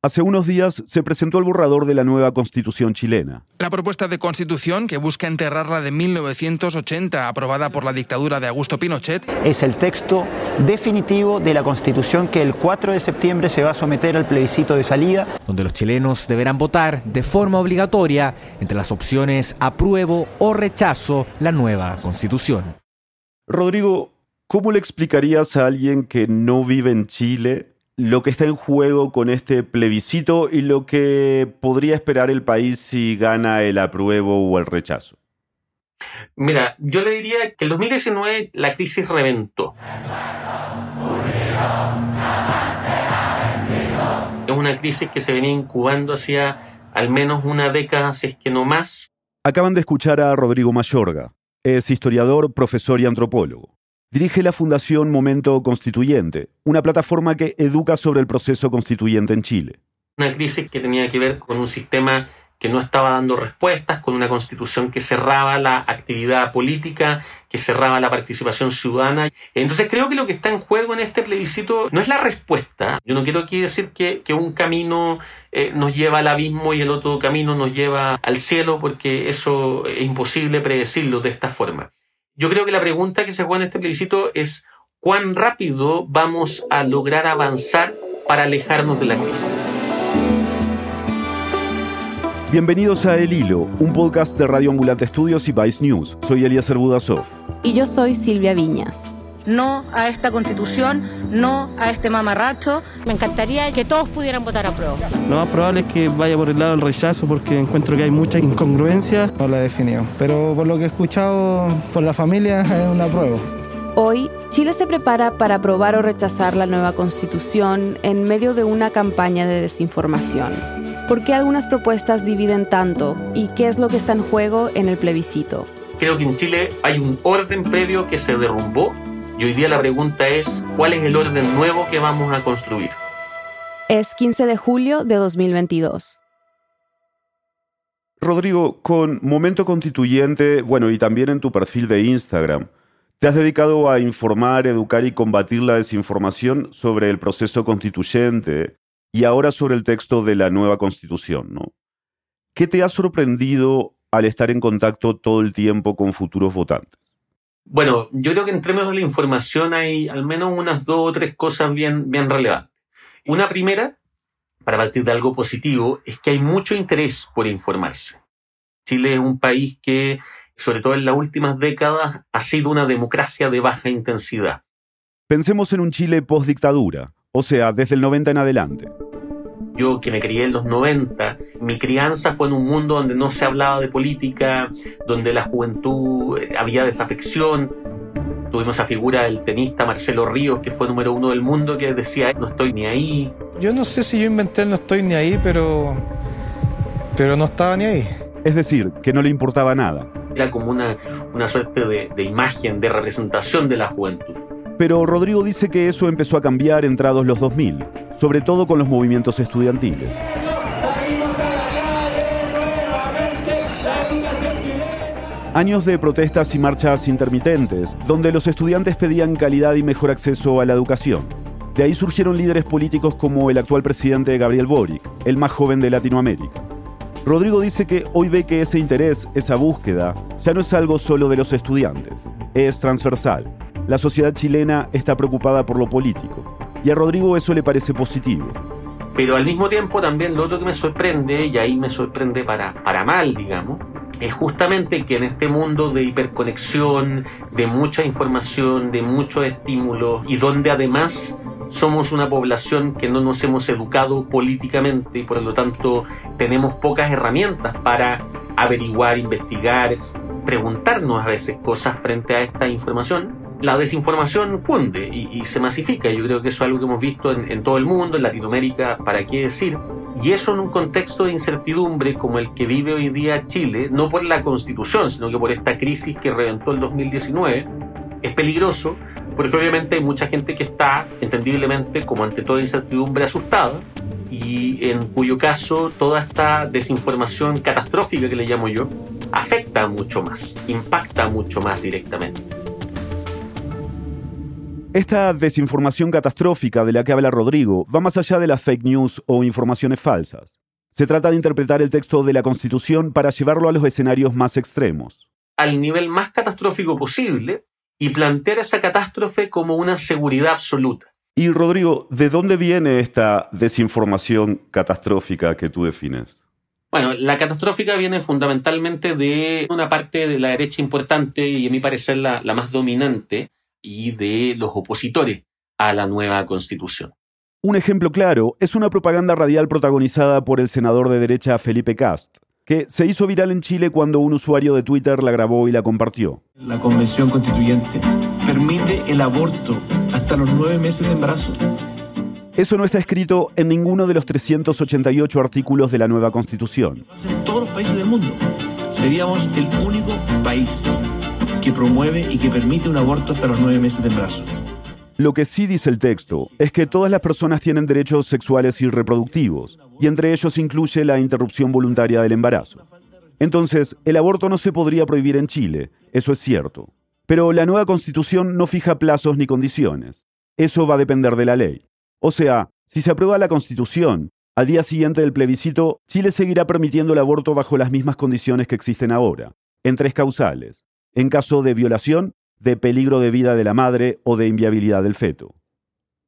Hace unos días se presentó el borrador de la nueva constitución chilena. La propuesta de constitución, que busca enterrar la de 1980, aprobada por la dictadura de Augusto Pinochet, es el texto definitivo de la constitución que el 4 de septiembre se va a someter al plebiscito de salida. Donde los chilenos deberán votar de forma obligatoria entre las opciones apruebo o rechazo la nueva constitución. Rodrigo, ¿cómo le explicarías a alguien que no vive en Chile lo que está en juego con este plebiscito y lo que podría esperar el país si gana el apruebo o el rechazo? Mira, yo le diría que en 2019 la crisis reventó. Es una crisis que se venía incubando hacía al menos una década, si es que no más. Acaban de escuchar a Rodrigo Mayorga. Es historiador, profesor y antropólogo. Dirige la Fundación Momento Constituyente, una plataforma que educa sobre el proceso constituyente en Chile. Una crisis que tenía que ver con un sistema que no estaba dando respuestas, con una constitución que cerraba la actividad política, que cerraba la participación ciudadana. Entonces creo que lo que está en juego en este plebiscito no es la respuesta. Yo no quiero aquí decir que, un camino eh, nos lleva al abismo y el otro camino nos lleva al cielo, porque eso es imposible predecirlo de esta forma. Yo creo que la pregunta que se juega en este plebiscito es cuán rápido vamos a lograr avanzar para alejarnos de la crisis. Bienvenidos a El Hilo, un podcast de Radio Ambulante Estudios y Vice News. Soy Elías Budasov. Y yo soy Silvia Viñas. No a esta constitución, no a este mamarracho. Me encantaría que todos pudieran votar a prueba. Lo más probable es que vaya por el lado del rechazo porque encuentro que hay mucha incongruencia. No la he definido. Pero por lo que he escuchado por la familia es una prueba. Hoy, Chile se prepara para aprobar o rechazar la nueva constitución en medio de una campaña de desinformación. ¿Por qué algunas propuestas dividen tanto y qué es lo que está en juego en el plebiscito? Creo que en Chile hay un orden previo que se derrumbó y hoy día la pregunta es, ¿cuál es el orden nuevo que vamos a construir? Es 15 de julio de 2022. Rodrigo, con Momento Constituyente, bueno, y también en tu perfil de Instagram, te has dedicado a informar, educar y combatir la desinformación sobre el proceso constituyente y ahora sobre el texto de la nueva constitución, ¿no? ¿Qué te ha sorprendido al estar en contacto todo el tiempo con futuros votantes? Bueno, yo creo que en términos de la información hay al menos unas dos o tres cosas bien, bien relevantes. Una primera, para partir de algo positivo, es que hay mucho interés por informarse. Chile es un país que, sobre todo en las últimas décadas, ha sido una democracia de baja intensidad. Pensemos en un Chile post-dictadura, o sea, desde el 90 en adelante. Yo que me crié en los 90, mi crianza fue en un mundo donde no se hablaba de política, donde la juventud eh, había desafección. Tuvimos esa figura del tenista Marcelo Ríos, que fue número uno del mundo, que decía, no estoy ni ahí. Yo no sé si yo inventé el no estoy ni ahí, pero, pero no estaba ni ahí. Es decir, que no le importaba nada. Era como una, una suerte de, de imagen, de representación de la juventud. Pero Rodrigo dice que eso empezó a cambiar entrados los 2000, sobre todo con los movimientos estudiantiles. Años de protestas y marchas intermitentes, donde los estudiantes pedían calidad y mejor acceso a la educación. De ahí surgieron líderes políticos como el actual presidente Gabriel Boric, el más joven de Latinoamérica. Rodrigo dice que hoy ve que ese interés, esa búsqueda, ya no es algo solo de los estudiantes, es transversal la sociedad chilena está preocupada por lo político. Y a Rodrigo eso le parece positivo. Pero al mismo tiempo también lo otro que me sorprende, y ahí me sorprende para, para mal, digamos, es justamente que en este mundo de hiperconexión, de mucha información, de mucho estímulo, y donde además somos una población que no nos hemos educado políticamente y por lo tanto tenemos pocas herramientas para averiguar, investigar, preguntarnos a veces cosas frente a esta información, la desinformación cunde y, se masifica. Yo creo que eso es algo que hemos visto en, todo el mundo, en Latinoamérica, para qué decir. Y eso en un contexto de incertidumbre como el que vive hoy día Chile, no por la constitución, sino que por esta crisis que reventó el 2019, es peligroso porque obviamente hay mucha gente que está, entendiblemente, como ante toda incertidumbre, asustada y en cuyo caso toda esta desinformación catastrófica que le llamo yo afecta mucho más, impacta mucho más directamente. Esta desinformación catastrófica de la que habla Rodrigo va más allá de las fake news o informaciones falsas. Se trata de interpretar el texto de la Constitución para llevarlo a los escenarios más extremos. Al nivel más catastrófico posible y plantear esa catástrofe como una seguridad absoluta. Y Rodrigo, ¿de dónde viene esta desinformación catastrófica que tú defines? Bueno, la catastrófica viene fundamentalmente de una parte de la derecha importante y a mi parecer la, la más dominante y de los opositores a la nueva constitución. Un ejemplo claro es una propaganda radial protagonizada por el senador de derecha Felipe Cast, que se hizo viral en Chile cuando un usuario de Twitter la grabó y la compartió. La Convención Constituyente permite el aborto hasta los nueve meses de embarazo. Eso no está escrito en ninguno de los 388 artículos de la nueva Constitución. En todos los países del mundo seríamos el único país promueve y que permite un aborto hasta los nueve meses de embarazo. Lo que sí dice el texto es que todas las personas tienen derechos sexuales y reproductivos, y entre ellos incluye la interrupción voluntaria del embarazo. Entonces, el aborto no se podría prohibir en Chile, eso es cierto. Pero la nueva constitución no fija plazos ni condiciones. Eso va a depender de la ley. O sea, si se aprueba la constitución, al día siguiente del plebiscito, Chile seguirá permitiendo el aborto bajo las mismas condiciones que existen ahora, en tres causales en caso de violación, de peligro de vida de la madre o de inviabilidad del feto.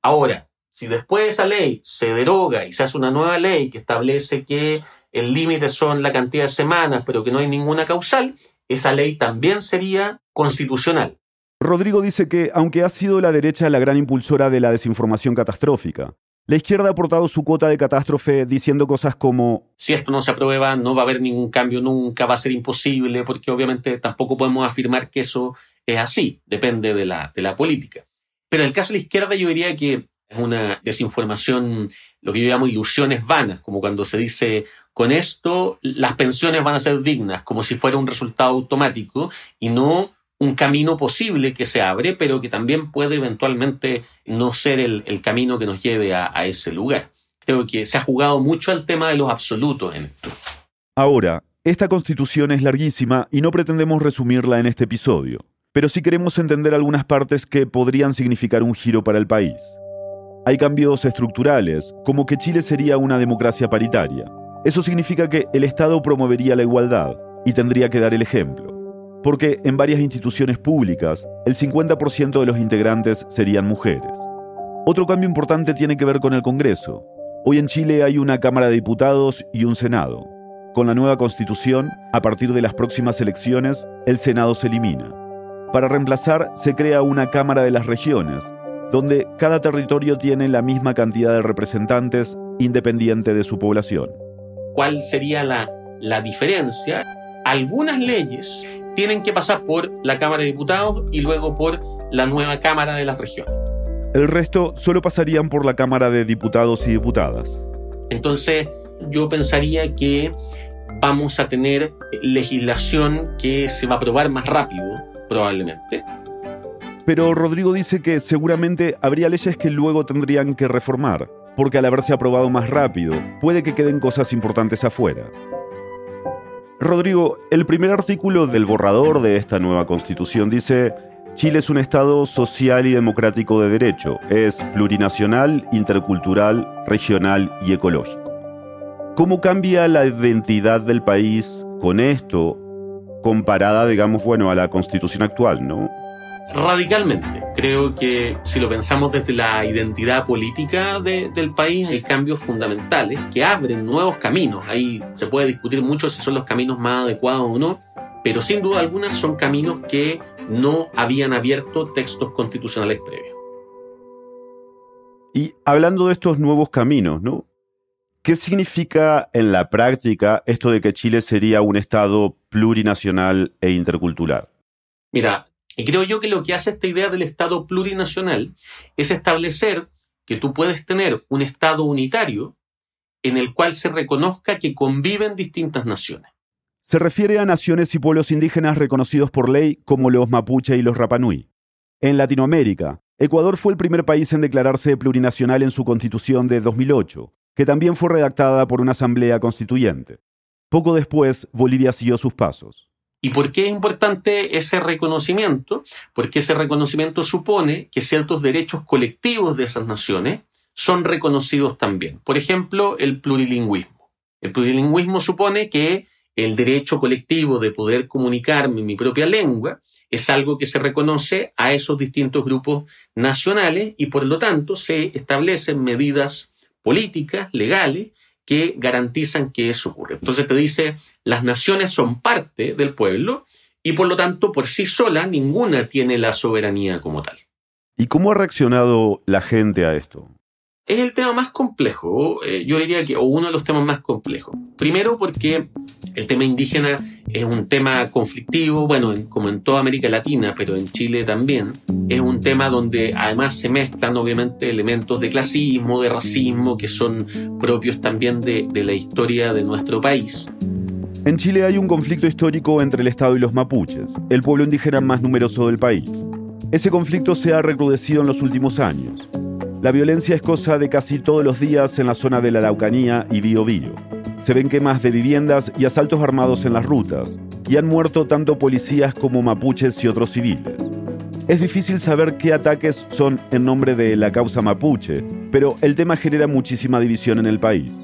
Ahora, si después de esa ley se deroga y se hace una nueva ley que establece que el límite son la cantidad de semanas, pero que no hay ninguna causal, esa ley también sería constitucional. Rodrigo dice que, aunque ha sido la derecha la gran impulsora de la desinformación catastrófica, la izquierda ha aportado su cuota de catástrofe diciendo cosas como si esto no se aprueba no va a haber ningún cambio nunca, va a ser imposible, porque obviamente tampoco podemos afirmar que eso es así, depende de la, de la política. Pero en el caso de la izquierda yo diría que es una desinformación, lo que yo llamo ilusiones vanas, como cuando se dice, con esto las pensiones van a ser dignas, como si fuera un resultado automático, y no un camino posible que se abre, pero que también puede eventualmente no ser el, camino que nos lleve a, a ese lugar. Creo que se ha jugado mucho al tema de los absolutos en esto. Ahora, esta constitución es larguísima y no pretendemos resumirla en este episodio, pero sí queremos entender algunas partes que podrían significar un giro para el país. Hay cambios estructurales, como que Chile sería una democracia paritaria. Eso significa que el Estado promovería la igualdad y tendría que dar el ejemplo porque en varias instituciones públicas el 50% de los integrantes serían mujeres. Otro cambio importante tiene que ver con el Congreso. Hoy en Chile hay una Cámara de Diputados y un Senado. Con la nueva constitución, a partir de las próximas elecciones, el Senado se elimina. Para reemplazar, se crea una Cámara de las Regiones, donde cada territorio tiene la misma cantidad de representantes independiente de su población. ¿Cuál sería la, la diferencia? Algunas leyes tienen que pasar por la Cámara de Diputados y luego por la nueva Cámara de las Regiones. El resto solo pasarían por la Cámara de Diputados y Diputadas. Entonces, yo pensaría que vamos a tener legislación que se va a aprobar más rápido, probablemente. Pero Rodrigo dice que seguramente habría leyes que luego tendrían que reformar, porque al haberse aprobado más rápido, puede que queden cosas importantes afuera. Rodrigo, el primer artículo del borrador de esta nueva constitución dice, Chile es un Estado social y democrático de derecho, es plurinacional, intercultural, regional y ecológico. ¿Cómo cambia la identidad del país con esto comparada, digamos, bueno, a la constitución actual, no? Radicalmente. Creo que si lo pensamos desde la identidad política del país, hay cambios fundamentales que abren nuevos caminos. Ahí se puede discutir mucho si son los caminos más adecuados o no, pero sin duda alguna son caminos que no habían abierto textos constitucionales previos. Y hablando de estos nuevos caminos, ¿no? ¿Qué significa en la práctica esto de que Chile sería un Estado plurinacional e intercultural? Mira, y creo yo que lo que hace esta idea del Estado plurinacional es establecer que tú puedes tener un Estado unitario en el cual se reconozca que conviven distintas naciones. Se refiere a naciones y pueblos indígenas reconocidos por ley como los mapuche y los rapanui. En Latinoamérica, Ecuador fue el primer país en declararse plurinacional en su constitución de 2008, que también fue redactada por una asamblea constituyente. Poco después, Bolivia siguió sus pasos. ¿Y por qué es importante ese reconocimiento? Porque ese reconocimiento supone que ciertos derechos colectivos de esas naciones son reconocidos también. Por ejemplo, el plurilingüismo. El plurilingüismo supone que el derecho colectivo de poder comunicarme en mi propia lengua es algo que se reconoce a esos distintos grupos nacionales y por lo tanto se establecen medidas políticas, legales, que garantizan que eso ocurre. Entonces te dice, las naciones son parte del pueblo y por lo tanto por sí sola ninguna tiene la soberanía como tal. ¿Y cómo ha reaccionado la gente a esto? Es el tema más complejo, eh, yo diría que, o uno de los temas más complejos. Primero porque el tema indígena es un tema conflictivo, bueno, como en toda América Latina, pero en Chile también. Es un tema donde además se mezclan obviamente elementos de clasismo, de racismo, que son propios también de la historia de nuestro país. En Chile hay un conflicto histórico entre el Estado y los mapuches, el pueblo indígena más numeroso del país. Ese conflicto se ha recrudecido en los últimos años. La violencia es cosa de casi todos los días en la zona de la Araucanía y Biobío. Se ven quemas de viviendas y asaltos armados en las rutas, y han muerto tanto policías como mapuches y otros civiles. Es difícil saber qué ataques son en nombre de la causa mapuche, pero el tema genera muchísima división en el país.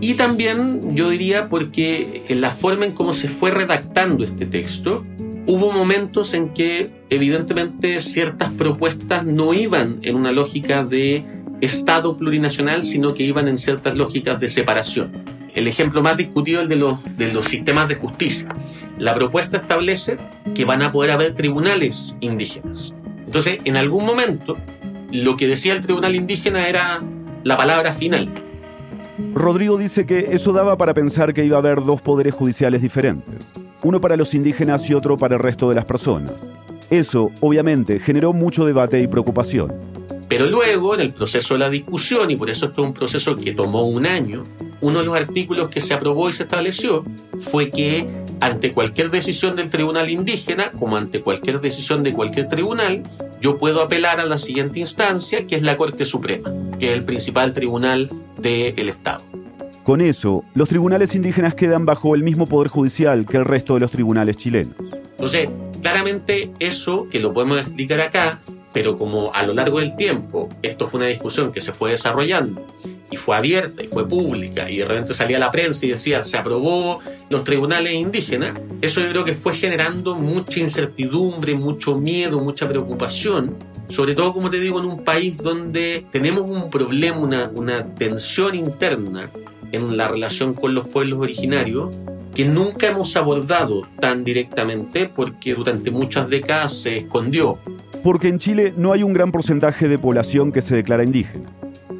Y también yo diría porque en la forma en cómo se fue redactando este texto, hubo momentos en que evidentemente ciertas propuestas no iban en una lógica de Estado plurinacional, sino que iban en ciertas lógicas de separación. El ejemplo más discutido es el de los, sistemas de justicia. La propuesta establece que van a poder haber tribunales indígenas. Entonces, en algún momento, lo que decía el tribunal indígena era la palabra final. Rodrigo dice que eso daba para pensar que iba a haber dos poderes judiciales diferentes uno para los indígenas y otro para el resto de las personas. Eso, obviamente, generó mucho debate y preocupación. Pero luego, en el proceso de la discusión, y por eso esto es un proceso que tomó un año, uno de los artículos que se aprobó y se estableció fue que ante cualquier decisión del tribunal indígena, como ante cualquier decisión de cualquier tribunal, yo puedo apelar a la siguiente instancia, que es la Corte Suprema, que es el principal tribunal del Estado. Con eso, los tribunales indígenas quedan bajo el mismo poder judicial que el resto de los tribunales chilenos. Entonces, claramente eso, que lo podemos explicar acá, pero como a lo largo del tiempo esto fue una discusión que se fue desarrollando y fue abierta y fue pública y de repente salía la prensa y decía se aprobó los tribunales indígenas, eso yo creo que fue generando mucha incertidumbre, mucho miedo, mucha preocupación, sobre todo como te digo en un país donde tenemos un problema, una, una tensión interna en la relación con los pueblos originarios que nunca hemos abordado tan directamente porque durante muchas décadas se escondió. Porque en Chile no hay un gran porcentaje de población que se declara indígena.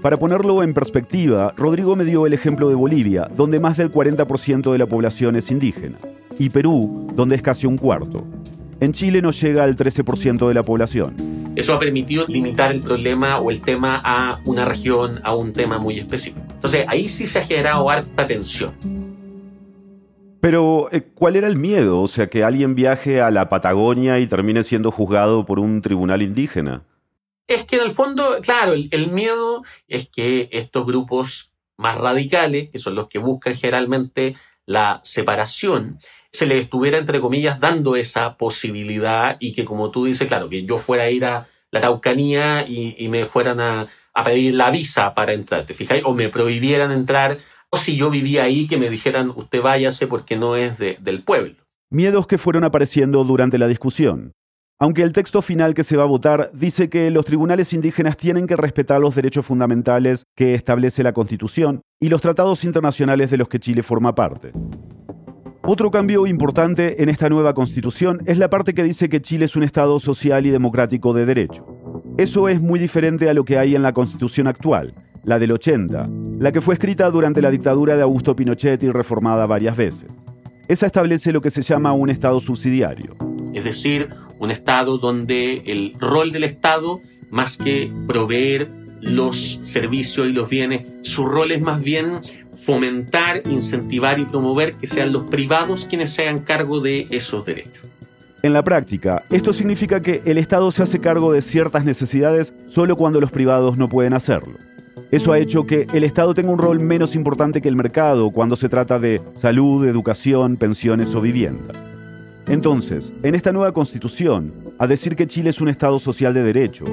Para ponerlo en perspectiva, Rodrigo me dio el ejemplo de Bolivia, donde más del 40% de la población es indígena, y Perú, donde es casi un cuarto. En Chile no llega al 13% de la población. Eso ha permitido limitar el problema o el tema a una región, a un tema muy específico. Entonces, ahí sí se ha generado harta tensión. Pero, eh, ¿cuál era el miedo? O sea, que alguien viaje a la Patagonia y termine siendo juzgado por un tribunal indígena. Es que en el fondo, claro, el, el miedo es que estos grupos más radicales, que son los que buscan generalmente la separación, se le estuviera, entre comillas, dando esa posibilidad y que, como tú dices, claro, que yo fuera a ir a la Taucanía y, me fueran a, pedir la visa para entrar, ¿te fijáis? O me prohibieran entrar, o si yo vivía ahí, que me dijeran, usted váyase porque no es del pueblo. Miedos que fueron apareciendo durante la discusión. Aunque el texto final que se va a votar dice que los tribunales indígenas tienen que respetar los derechos fundamentales que establece la Constitución y los tratados internacionales de los que Chile forma parte. Otro cambio importante en esta nueva constitución es la parte que dice que Chile es un Estado social y democrático de derecho. Eso es muy diferente a lo que hay en la constitución actual, la del 80, la que fue escrita durante la dictadura de Augusto Pinochet y reformada varias veces. Esa establece lo que se llama un Estado subsidiario. Es decir, un Estado donde el rol del Estado, más que proveer los servicios y los bienes, su rol es más bien fomentar, incentivar y promover que sean los privados quienes se hagan cargo de esos derechos. En la práctica, esto significa que el Estado se hace cargo de ciertas necesidades solo cuando los privados no pueden hacerlo. Eso ha hecho que el Estado tenga un rol menos importante que el mercado cuando se trata de salud, educación, pensiones o vivienda. Entonces, en esta nueva constitución, a decir que Chile es un Estado social de derecho,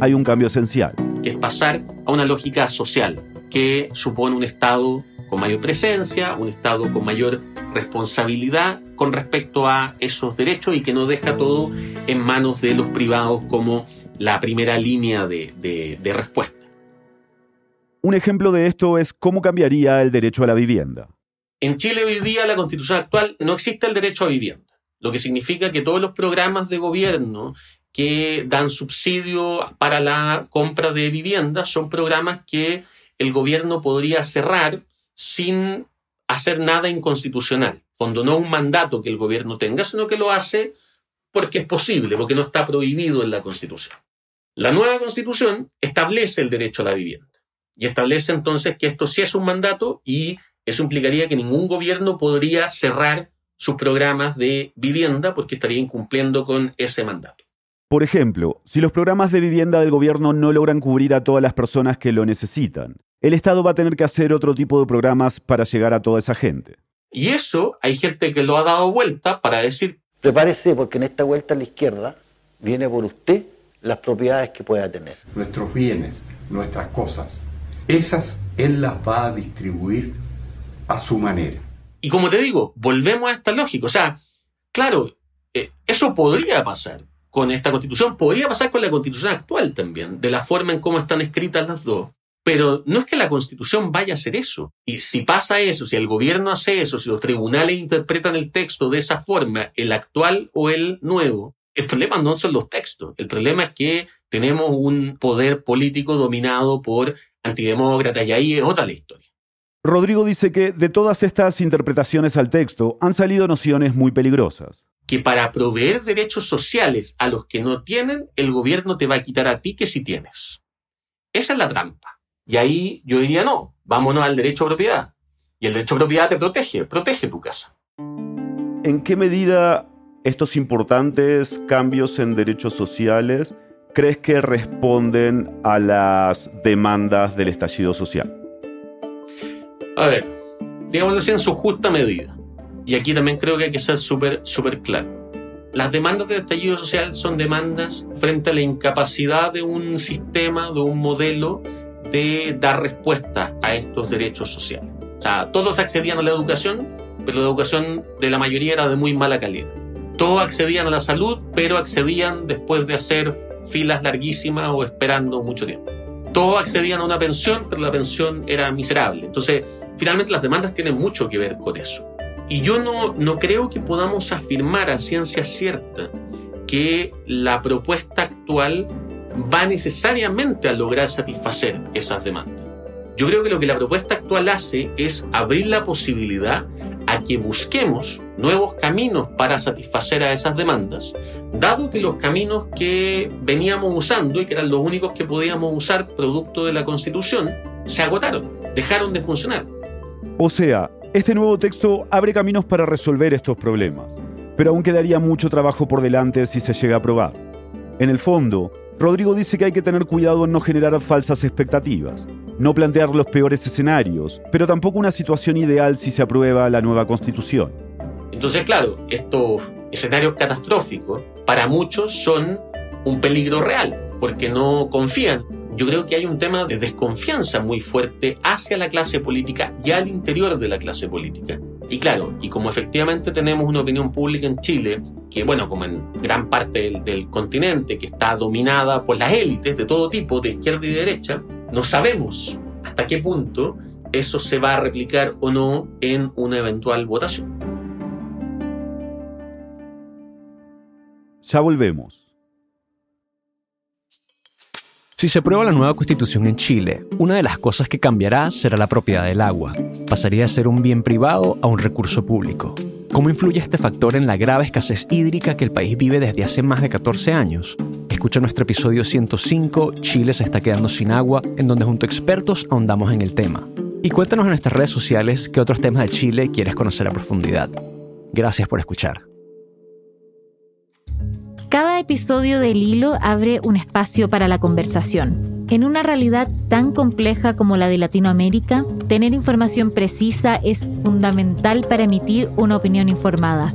hay un cambio esencial. Que es pasar a una lógica social, que supone un Estado con mayor presencia, un Estado con mayor responsabilidad con respecto a esos derechos y que no deja todo en manos de los privados como la primera línea de, de respuesta. Un ejemplo de esto es cómo cambiaría el derecho a la vivienda. En Chile hoy día, la constitución actual, no existe el derecho a vivienda, lo que significa que todos los programas de gobierno que dan subsidio para la compra de viviendas son programas que el gobierno podría cerrar sin hacer nada inconstitucional. Cuando no un mandato que el gobierno tenga, sino que lo hace porque es posible, porque no está prohibido en la Constitución. La nueva Constitución establece el derecho a la vivienda y establece entonces que esto sí es un mandato y eso implicaría que ningún gobierno podría cerrar sus programas de vivienda porque estaría incumpliendo con ese mandato. Por ejemplo, si los programas de vivienda del gobierno no logran cubrir a todas las personas que lo necesitan, el Estado va a tener que hacer otro tipo de programas para llegar a toda esa gente. Y eso hay gente que lo ha dado vuelta para decir... Prepárese porque en esta vuelta a la izquierda viene por usted las propiedades que pueda tener. Nuestros bienes, nuestras cosas, esas él las va a distribuir a su manera. Y como te digo, volvemos a esta lógica. O sea, claro, eh, eso podría pasar con esta constitución, podría pasar con la constitución actual también, de la forma en cómo están escritas las dos. Pero no es que la constitución vaya a hacer eso. Y si pasa eso, si el gobierno hace eso, si los tribunales interpretan el texto de esa forma, el actual o el nuevo, el problema no son los textos. El problema es que tenemos un poder político dominado por antidemócratas y ahí es otra la historia. Rodrigo dice que de todas estas interpretaciones al texto han salido nociones muy peligrosas. Que para proveer derechos sociales a los que no tienen, el gobierno te va a quitar a ti que sí tienes. Esa es la trampa. Y ahí yo diría, no, vámonos al derecho a propiedad. Y el derecho a propiedad te protege, protege tu casa. ¿En qué medida estos importantes cambios en derechos sociales crees que responden a las demandas del estallido social? A ver, digámoslo así en su justa medida. Y aquí también creo que hay que ser súper, súper claro. Las demandas del estallido social son demandas frente a la incapacidad de un sistema, de un modelo de dar respuesta a estos derechos sociales. O sea, todos accedían a la educación, pero la educación de la mayoría era de muy mala calidad. Todos accedían a la salud, pero accedían después de hacer filas larguísimas o esperando mucho tiempo. Todos accedían a una pensión, pero la pensión era miserable. Entonces, finalmente las demandas tienen mucho que ver con eso. Y yo no, no creo que podamos afirmar a ciencia cierta que la propuesta actual va necesariamente a lograr satisfacer esas demandas. Yo creo que lo que la propuesta actual hace es abrir la posibilidad a que busquemos nuevos caminos para satisfacer a esas demandas, dado que los caminos que veníamos usando y que eran los únicos que podíamos usar producto de la Constitución, se agotaron, dejaron de funcionar. O sea, este nuevo texto abre caminos para resolver estos problemas, pero aún quedaría mucho trabajo por delante si se llega a aprobar. En el fondo, Rodrigo dice que hay que tener cuidado en no generar falsas expectativas, no plantear los peores escenarios, pero tampoco una situación ideal si se aprueba la nueva constitución. Entonces, claro, estos escenarios catastróficos para muchos son un peligro real, porque no confían. Yo creo que hay un tema de desconfianza muy fuerte hacia la clase política y al interior de la clase política. Y claro, y como efectivamente tenemos una opinión pública en Chile, que bueno, como en gran parte del, continente, que está dominada por las élites de todo tipo, de izquierda y de derecha, no sabemos hasta qué punto eso se va a replicar o no en una eventual votación. Ya volvemos. Si se aprueba la nueva constitución en Chile, una de las cosas que cambiará será la propiedad del agua. Pasaría de ser un bien privado a un recurso público. ¿Cómo influye este factor en la grave escasez hídrica que el país vive desde hace más de 14 años? Escucha nuestro episodio 105, Chile se está quedando sin agua, en donde junto a expertos ahondamos en el tema. Y cuéntanos en nuestras redes sociales qué otros temas de Chile quieres conocer a profundidad. Gracias por escuchar. Cada episodio del hilo abre un espacio para la conversación. En una realidad tan compleja como la de Latinoamérica, tener información precisa es fundamental para emitir una opinión informada.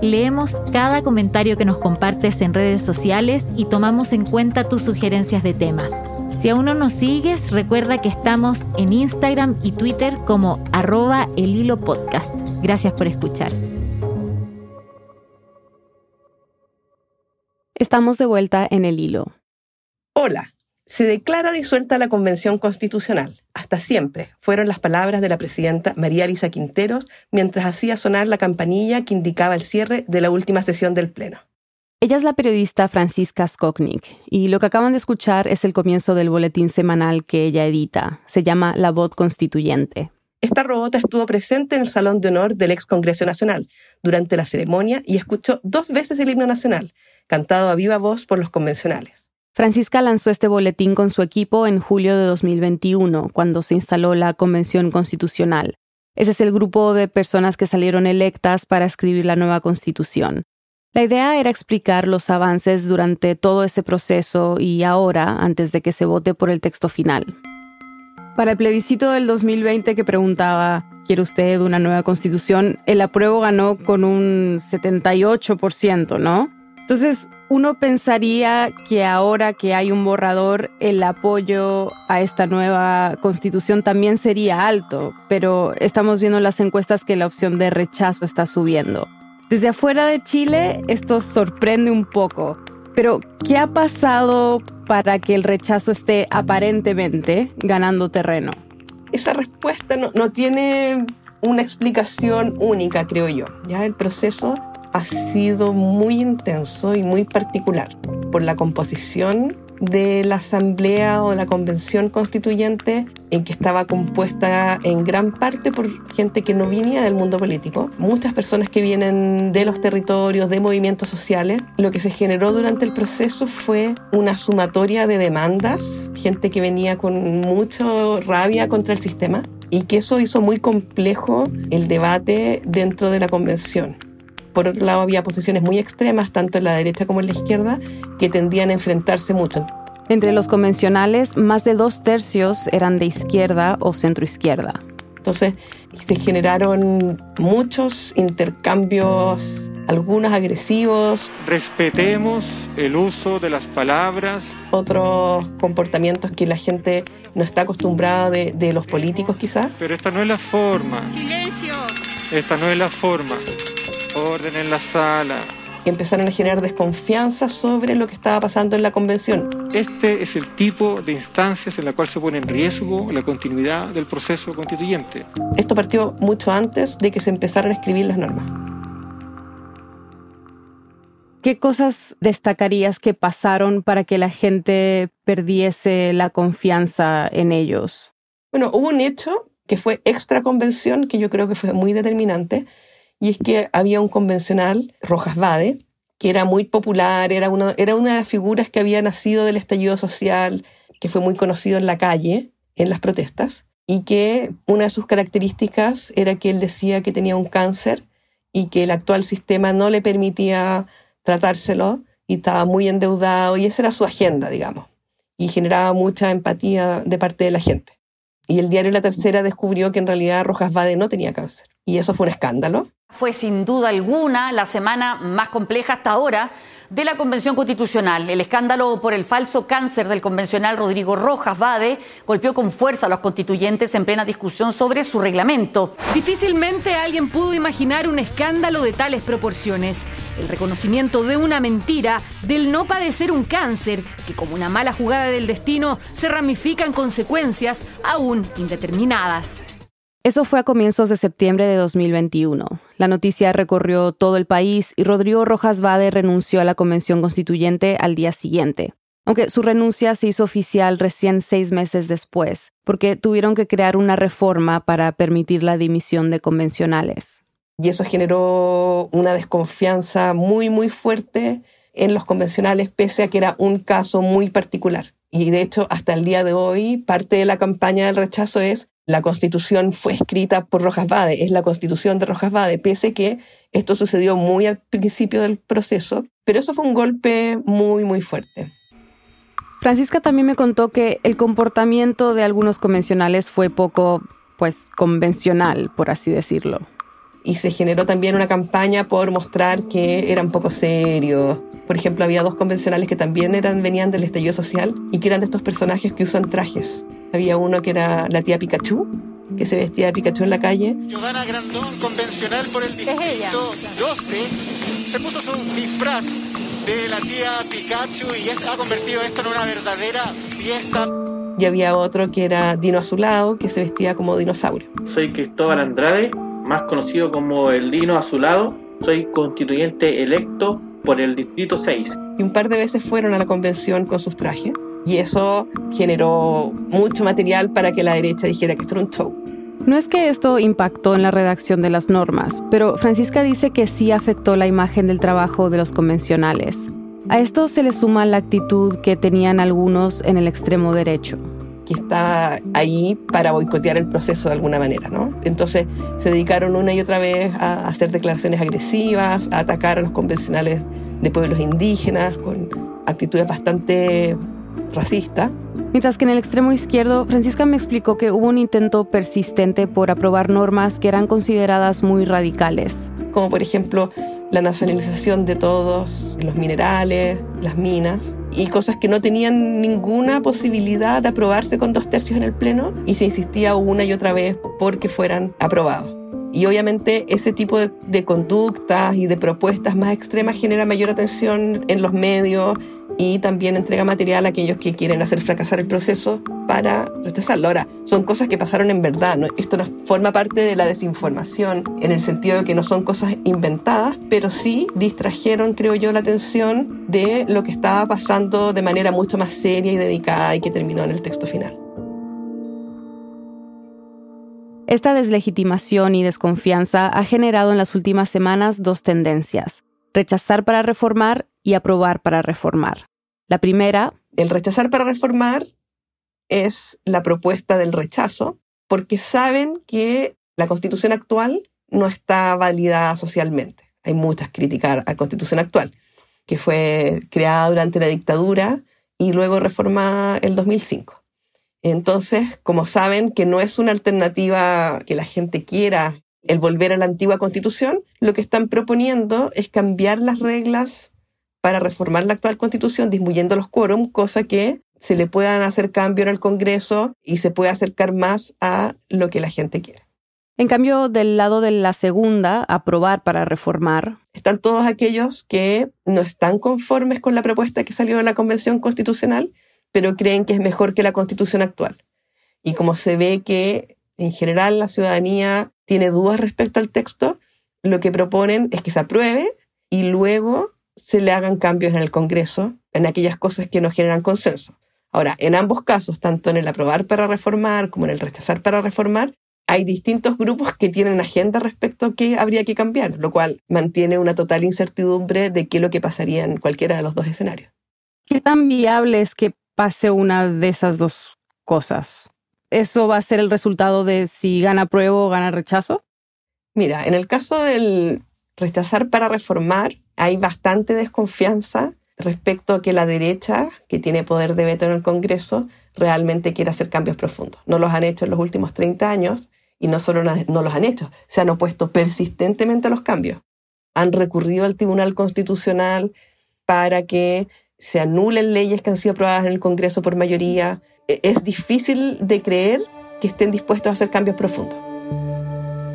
Leemos cada comentario que nos compartes en redes sociales y tomamos en cuenta tus sugerencias de temas. Si aún no nos sigues, recuerda que estamos en Instagram y Twitter como arroba el hilo podcast. Gracias por escuchar. Estamos de vuelta en el hilo. Hola, se declara disuelta la Convención Constitucional. Hasta siempre, fueron las palabras de la presidenta María Elisa Quinteros mientras hacía sonar la campanilla que indicaba el cierre de la última sesión del Pleno. Ella es la periodista Francisca Skoknik y lo que acaban de escuchar es el comienzo del boletín semanal que ella edita. Se llama La Voz Constituyente. Esta robota estuvo presente en el Salón de Honor del ex Congreso Nacional durante la ceremonia y escuchó dos veces el himno nacional, cantado a viva voz por los convencionales. Francisca lanzó este boletín con su equipo en julio de 2021, cuando se instaló la Convención Constitucional. Ese es el grupo de personas que salieron electas para escribir la nueva Constitución. La idea era explicar los avances durante todo ese proceso y ahora, antes de que se vote por el texto final. Para el plebiscito del 2020 que preguntaba, ¿quiere usted una nueva constitución? El apruebo ganó con un 78%, ¿no? Entonces, uno pensaría que ahora que hay un borrador, el apoyo a esta nueva constitución también sería alto, pero estamos viendo en las encuestas que la opción de rechazo está subiendo. Desde afuera de Chile esto sorprende un poco, pero ¿qué ha pasado para que el rechazo esté aparentemente ganando terreno? Esa respuesta no, no tiene una explicación única, creo yo. Ya el proceso ha sido muy intenso y muy particular por la composición de la asamblea o la convención constituyente en que estaba compuesta en gran parte por gente que no venía del mundo político, muchas personas que vienen de los territorios, de movimientos sociales. Lo que se generó durante el proceso fue una sumatoria de demandas, gente que venía con mucha rabia contra el sistema y que eso hizo muy complejo el debate dentro de la convención. Por otro lado, había posiciones muy extremas, tanto en la derecha como en la izquierda, que tendían a enfrentarse mucho. Entre los convencionales, más de dos tercios eran de izquierda o centroizquierda. Entonces, se generaron muchos intercambios, algunos agresivos. Respetemos el uso de las palabras. Otros comportamientos que la gente no está acostumbrada de, de los políticos quizás. Pero esta no es la forma. Silencio. Esta no es la forma. Orden en la sala. Empezaron a generar desconfianza sobre lo que estaba pasando en la convención. Este es el tipo de instancias en la cual se pone en riesgo la continuidad del proceso constituyente. Esto partió mucho antes de que se empezaran a escribir las normas. ¿Qué cosas destacarías que pasaron para que la gente perdiese la confianza en ellos? Bueno, hubo un hecho que fue extra convención que yo creo que fue muy determinante y es que había un convencional, Rojas Vade, que era muy popular, era una, era una de las figuras que había nacido del estallido social, que fue muy conocido en la calle, en las protestas, y que una de sus características era que él decía que tenía un cáncer y que el actual sistema no le permitía tratárselo y estaba muy endeudado y esa era su agenda, digamos, y generaba mucha empatía de parte de la gente. Y el diario La Tercera descubrió que en realidad Rojas Vade no tenía cáncer. Y eso fue un escándalo. Fue sin duda alguna la semana más compleja hasta ahora de la Convención Constitucional. El escándalo por el falso cáncer del convencional Rodrigo Rojas Vade golpeó con fuerza a los constituyentes en plena discusión sobre su reglamento. Difícilmente alguien pudo imaginar un escándalo de tales proporciones. El reconocimiento de una mentira, del no padecer un cáncer, que como una mala jugada del destino se ramifica en consecuencias aún indeterminadas. Eso fue a comienzos de septiembre de 2021. La noticia recorrió todo el país y Rodrigo Rojas Vade renunció a la Convención Constituyente al día siguiente. Aunque su renuncia se hizo oficial recién seis meses después, porque tuvieron que crear una reforma para permitir la dimisión de convencionales. Y eso generó una desconfianza muy, muy fuerte en los convencionales, pese a que era un caso muy particular. Y de hecho, hasta el día de hoy, parte de la campaña del rechazo es la constitución fue escrita por Rojas Vade, es la constitución de Rojas Vade, pese que esto sucedió muy al principio del proceso, pero eso fue un golpe muy, muy fuerte. Francisca también me contó que el comportamiento de algunos convencionales fue poco, pues, convencional, por así decirlo. y se generó también una campaña por mostrar que eran poco serios. Por ejemplo, había dos convencionales que también eran, venían del estallido social y que eran de estos personajes que usan trajes. Había uno que era la tía Pikachu, que se vestía de Pikachu en la calle. Giovanna Grandón, convencional por el distrito 12, se puso su disfraz de la tía Pikachu y ha convertido esto en una verdadera fiesta. Y había otro que era Dino Azulado, que se vestía como dinosaurio. Soy Cristóbal Andrade, más conocido como el Dino Azulado. Soy constituyente electo por el Distrito 6. Y un par de veces fueron a la convención con sus trajes. Y eso generó mucho material para que la derecha dijera que esto era un show. No es que esto impactó en la redacción de las normas, pero Francisca dice que sí afectó la imagen del trabajo de los convencionales. A esto se le suma la actitud que tenían algunos en el extremo derecho. Que está ahí para boicotear el proceso de alguna manera, ¿no? Entonces se dedicaron una y otra vez a hacer declaraciones agresivas, a atacar a los convencionales de pueblos indígenas con actitudes bastante racistas. Mientras que en el extremo izquierdo, Francisca me explicó que hubo un intento persistente por aprobar normas que eran consideradas muy radicales. Como por ejemplo la nacionalización de todos los minerales, las minas, y cosas que no tenían ninguna posibilidad de aprobarse con dos tercios en el Pleno, y se insistía una y otra vez porque fueran aprobados. Y obviamente ese tipo de, de conductas y de propuestas más extremas genera mayor atención en los medios y también entrega material a aquellos que quieren hacer fracasar el proceso para rechazarlo. Ahora, son cosas que pasaron en verdad, ¿no? esto no forma parte de la desinformación en el sentido de que no son cosas inventadas, pero sí distrajeron, creo yo, la atención de lo que estaba pasando de manera mucho más seria y dedicada y que terminó en el texto final. Esta deslegitimación y desconfianza ha generado en las últimas semanas dos tendencias, rechazar para reformar y aprobar para reformar. La primera... El rechazar para reformar es la propuesta del rechazo, porque saben que la constitución actual no está validada socialmente. Hay muchas críticas a la constitución actual, que fue creada durante la dictadura y luego reformada el 2005. Entonces, como saben que no es una alternativa que la gente quiera el volver a la antigua constitución, lo que están proponiendo es cambiar las reglas para reformar la actual constitución, disminuyendo los quórum, cosa que se le puedan hacer cambio en el Congreso y se pueda acercar más a lo que la gente quiere. En cambio, del lado de la segunda, aprobar para reformar. Están todos aquellos que no están conformes con la propuesta que salió de la Convención Constitucional, pero creen que es mejor que la Constitución actual. Y como se ve que en general la ciudadanía tiene dudas respecto al texto, lo que proponen es que se apruebe y luego se le hagan cambios en el Congreso en aquellas cosas que no generan consenso. Ahora, en ambos casos, tanto en el aprobar para reformar como en el rechazar para reformar, hay distintos grupos que tienen agenda respecto a qué habría que cambiar, lo cual mantiene una total incertidumbre de qué es lo que pasaría en cualquiera de los dos escenarios. ¿Qué tan viable es que pase una de esas dos cosas? ¿Eso va a ser el resultado de si gana prueba o gana rechazo? Mira, en el caso del rechazar para reformar, hay bastante desconfianza respecto a que la derecha, que tiene poder de veto en el Congreso, realmente quiere hacer cambios profundos. No los han hecho en los últimos 30 años y no solo no los han hecho, se han opuesto persistentemente a los cambios. Han recurrido al Tribunal Constitucional para que se anulen leyes que han sido aprobadas en el Congreso por mayoría. E-, es difícil de creer que estén dispuestos a hacer cambios profundos.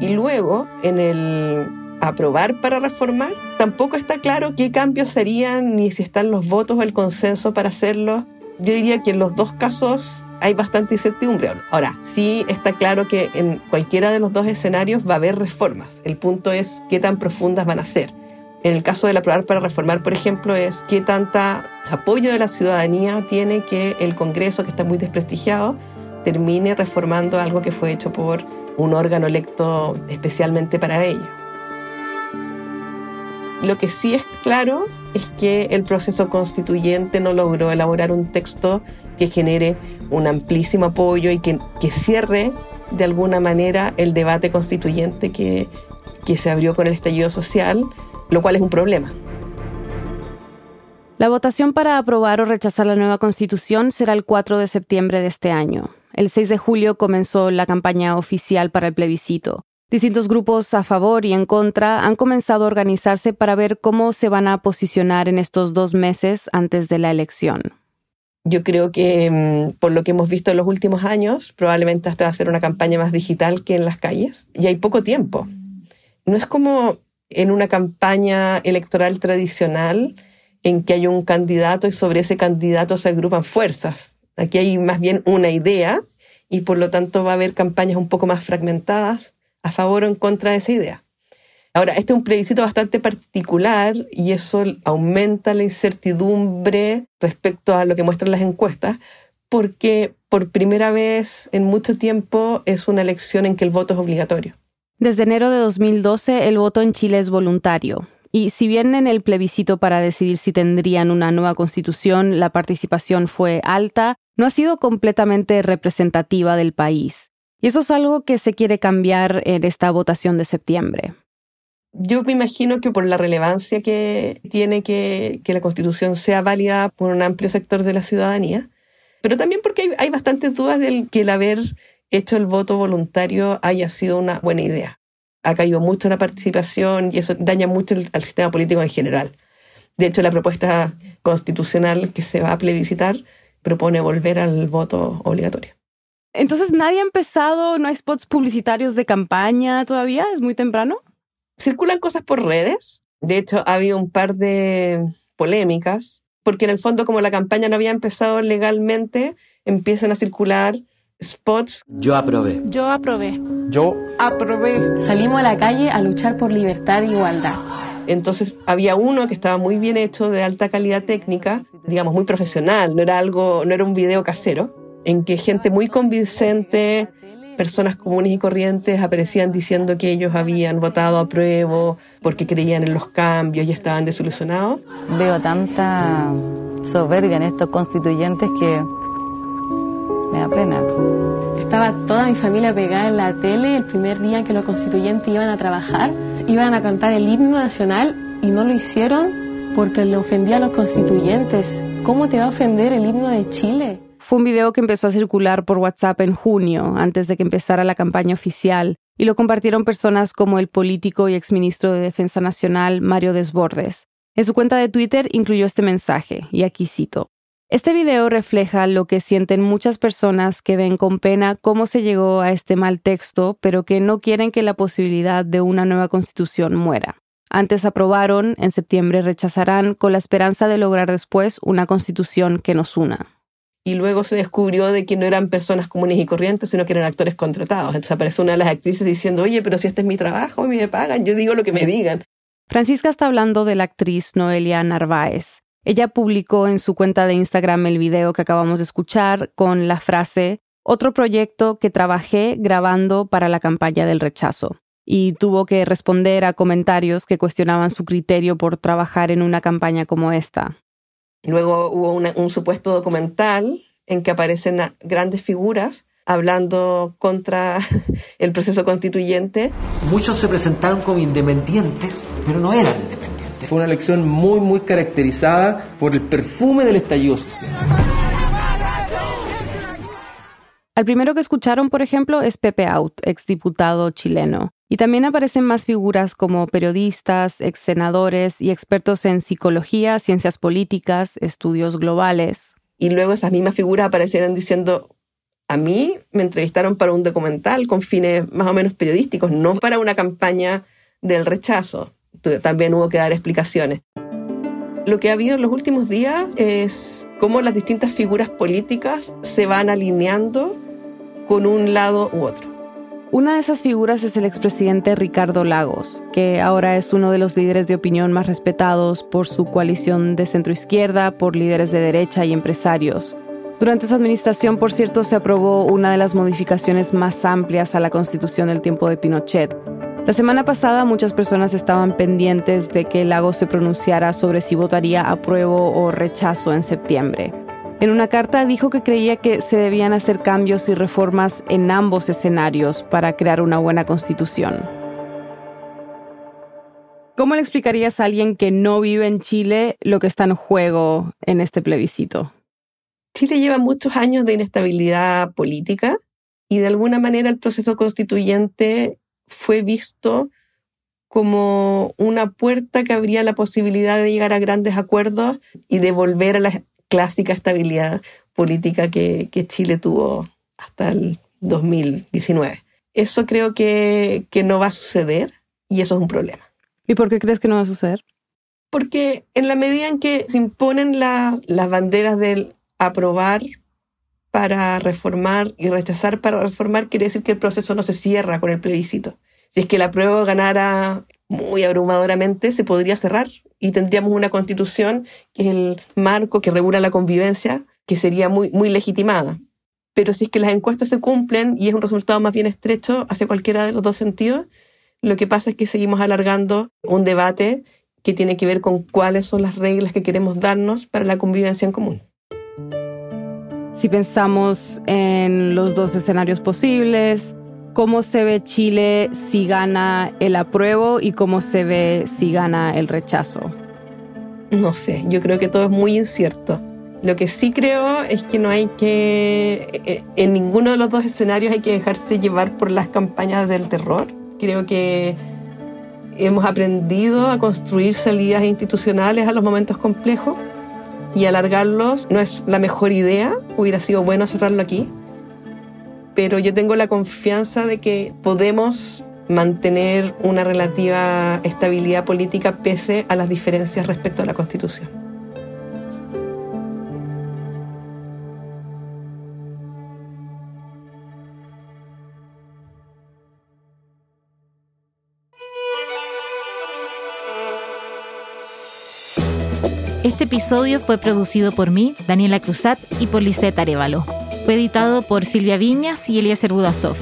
Y luego, en el aprobar para reformar, tampoco está claro qué cambios serían ni si están los votos o el consenso para hacerlo. Yo diría que en los dos casos hay bastante incertidumbre. Ahora, sí está claro que en cualquiera de los dos escenarios va a haber reformas. El punto es qué tan profundas van a ser. En el caso del aprobar para reformar, por ejemplo, es qué tanta apoyo de la ciudadanía tiene que el Congreso, que está muy desprestigiado, termine reformando algo que fue hecho por un órgano electo especialmente para ello. Lo que sí es claro es que el proceso constituyente no logró elaborar un texto que genere un amplísimo apoyo y que, cierre de alguna manera el debate constituyente que, que se abrió con el estallido social, lo cual es un problema. La votación para aprobar o rechazar la nueva constitución será el 4 de septiembre de este año. El 6 de julio comenzó la campaña oficial para el plebiscito. Distintos grupos a favor y en contra han comenzado a organizarse para ver cómo se van a posicionar en estos dos meses antes de la elección. Yo creo que mm, por lo que hemos visto en los últimos años, probablemente hasta va a ser una campaña más digital que en las calles. Y hay poco tiempo. No es como en una campaña electoral tradicional en que hay un candidato y sobre ese candidato se agrupan fuerzas. Aquí hay más bien una idea y por lo tanto va a haber campañas un poco más fragmentadas a favor o en contra de esa idea. Ahora, este es un plebiscito bastante particular y eso aumenta la incertidumbre respecto a lo que muestran las encuestas, porque por primera vez en mucho tiempo es una elección en que el voto es obligatorio. Desde enero de 2012 el voto en Chile es voluntario. Y si bien en el plebiscito para decidir si tendrían una nueva constitución la participación fue alta, no ha sido completamente representativa del país. Y eso es algo que se quiere cambiar en esta votación de septiembre. Yo me imagino que por la relevancia que tiene que, la constitución sea válida por un amplio sector de la ciudadanía, pero también porque hay, bastantes dudas del que el haber hecho el voto voluntario haya sido una buena idea. Ha caído mucho la participación y eso daña mucho al sistema político en general. De hecho, la propuesta constitucional que se va a plebiscitar propone volver al voto obligatorio. Entonces, ¿nadie ha empezado? ¿No hay spots publicitarios de campaña todavía? ¿Es muy temprano? Circulan cosas por redes. De hecho, ha habido un par de polémicas, porque en el fondo, como la campaña no había empezado legalmente, empiezan a circular spots. Yo aprobé. Yo aprobé. Yo aprobé. Salimos a la calle a luchar por libertad e igualdad. Entonces había uno que estaba muy bien hecho, de alta calidad técnica, digamos muy profesional, no era algo, no era un video casero en que gente muy convincente, personas comunes y corrientes aparecían diciendo que ellos habían votado a prueba porque creían en los cambios y estaban desilusionados. Veo tanta soberbia en estos constituyentes que me da pena. Estaba toda mi familia pegada en la tele el primer día que los constituyentes iban a trabajar. Iban a cantar el himno nacional y no lo hicieron porque le ofendía a los constituyentes. ¿Cómo te va a ofender el himno de Chile? Fue un video que empezó a circular por WhatsApp en junio, antes de que empezara la campaña oficial, y lo compartieron personas como el político y exministro de Defensa Nacional Mario Desbordes. En su cuenta de Twitter incluyó este mensaje, y aquí cito. Este video refleja lo que sienten muchas personas que ven con pena cómo se llegó a este mal texto, pero que no quieren que la posibilidad de una nueva constitución muera. Antes aprobaron, en septiembre rechazarán, con la esperanza de lograr después una constitución que nos una y luego se descubrió de que no eran personas comunes y corrientes, sino que eran actores contratados. Entonces apareció una de las actrices diciendo, oye, pero si este es mi trabajo, a mí me pagan, yo digo lo que me digan. Francisca está hablando de la actriz Noelia Narváez. Ella publicó en su cuenta de Instagram el video que acabamos de escuchar con la frase otro proyecto que trabajé grabando para la campaña del rechazo y tuvo que responder a comentarios que cuestionaban su criterio por trabajar en una campaña como esta. Luego hubo un supuesto documental en que aparecen grandes figuras hablando contra el proceso constituyente. Muchos se presentaron como independientes, pero no eran independientes. Fue una elección muy, muy caracterizada por el perfume del estallido social. Al primero que escucharon, por ejemplo, es Pepe Out, exdiputado chileno. Y también aparecen más figuras como periodistas, ex senadores y expertos en psicología, ciencias políticas, estudios globales. Y luego esas mismas figuras aparecieron diciendo, a mí me entrevistaron para un documental con fines más o menos periodísticos, no para una campaña del rechazo. También hubo que dar explicaciones. Lo que ha habido en los últimos días es cómo las distintas figuras políticas se van alineando con un lado u otro. Una de esas figuras es el expresidente Ricardo Lagos, que ahora es uno de los líderes de opinión más respetados por su coalición de centroizquierda, por líderes de derecha y empresarios. Durante su administración, por cierto, se aprobó una de las modificaciones más amplias a la constitución del tiempo de Pinochet. La semana pasada muchas personas estaban pendientes de que Lagos se pronunciara sobre si votaría apruebo o rechazo en septiembre. En una carta dijo que creía que se debían hacer cambios y reformas en ambos escenarios para crear una buena constitución. ¿Cómo le explicarías a alguien que no vive en Chile lo que está en juego en este plebiscito? Chile lleva muchos años de inestabilidad política y de alguna manera el proceso constituyente fue visto como una puerta que abría la posibilidad de llegar a grandes acuerdos y de volver a la clásica estabilidad política que, que Chile tuvo hasta el 2019. Eso creo que, que no va a suceder y eso es un problema. ¿Y por qué crees que no va a suceder? Porque en la medida en que se imponen la- las banderas del aprobar para reformar y rechazar para reformar, quiere decir que el proceso no se cierra con el plebiscito. Si es que la prueba ganara muy abrumadoramente, se podría cerrar y tendríamos una constitución que es el marco que regula la convivencia, que sería muy, muy legitimada. Pero si es que las encuestas se cumplen y es un resultado más bien estrecho hacia cualquiera de los dos sentidos, lo que pasa es que seguimos alargando un debate que tiene que ver con cuáles son las reglas que queremos darnos para la convivencia en común. Si pensamos en los dos escenarios posibles, ¿cómo se ve Chile si gana el apruebo y cómo se ve si gana el rechazo? No sé, yo creo que todo es muy incierto. Lo que sí creo es que no hay que, eh, en ninguno de los dos escenarios hay que dejarse llevar por las campañas del terror. Creo que hemos aprendido a construir salidas institucionales a los momentos complejos y alargarlos no es la mejor idea, hubiera sido bueno cerrarlo aquí, pero yo tengo la confianza de que podemos mantener una relativa estabilidad política pese a las diferencias respecto a la Constitución. Este episodio fue producido por mí, Daniela Cruzat, y por Lisette Arevalo. Fue editado por Silvia Viñas y Eliezer Budasov.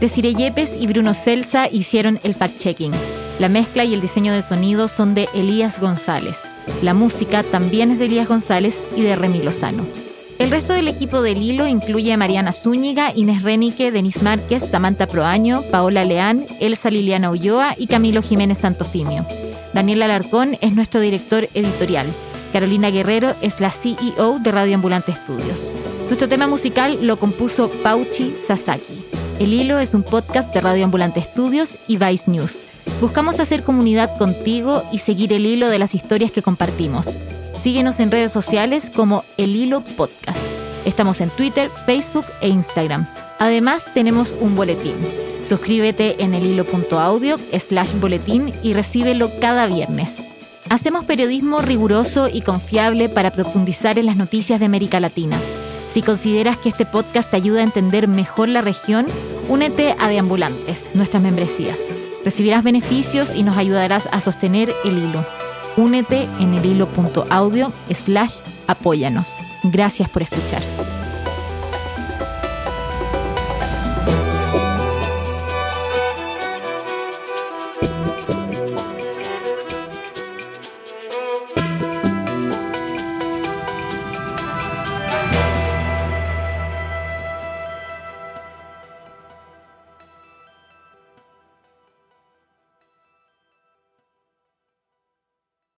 Desiree Yepes y Bruno Celsa hicieron el fact-checking. La mezcla y el diseño de sonido son de Elías González. La música también es de Elías González y de Remy Lozano. El resto del equipo del Hilo incluye a Mariana Zúñiga, Inés Renique, Denis Márquez, Samantha Proaño, Paola Leán, Elsa Liliana Ulloa y Camilo Jiménez Santofimio. Daniel Alarcón es nuestro director editorial. Carolina Guerrero es la CEO de Radio Ambulante Estudios. Nuestro tema musical lo compuso Pauchi Sasaki. El Hilo es un podcast de Radio Ambulante Estudios y Vice News. Buscamos hacer comunidad contigo y seguir el hilo de las historias que compartimos. Síguenos en redes sociales como El Hilo Podcast. Estamos en Twitter, Facebook e Instagram. Además, tenemos un boletín. Suscríbete en elhilo.audio slash boletín y recíbelo cada viernes. Hacemos periodismo riguroso y confiable para profundizar en las noticias de América Latina. Si consideras que este podcast te ayuda a entender mejor la región, únete a Deambulantes, nuestras membresías. Recibirás beneficios y nos ayudarás a sostener el hilo. Únete en elhilo.audio slash apóyanos. Gracias por escuchar.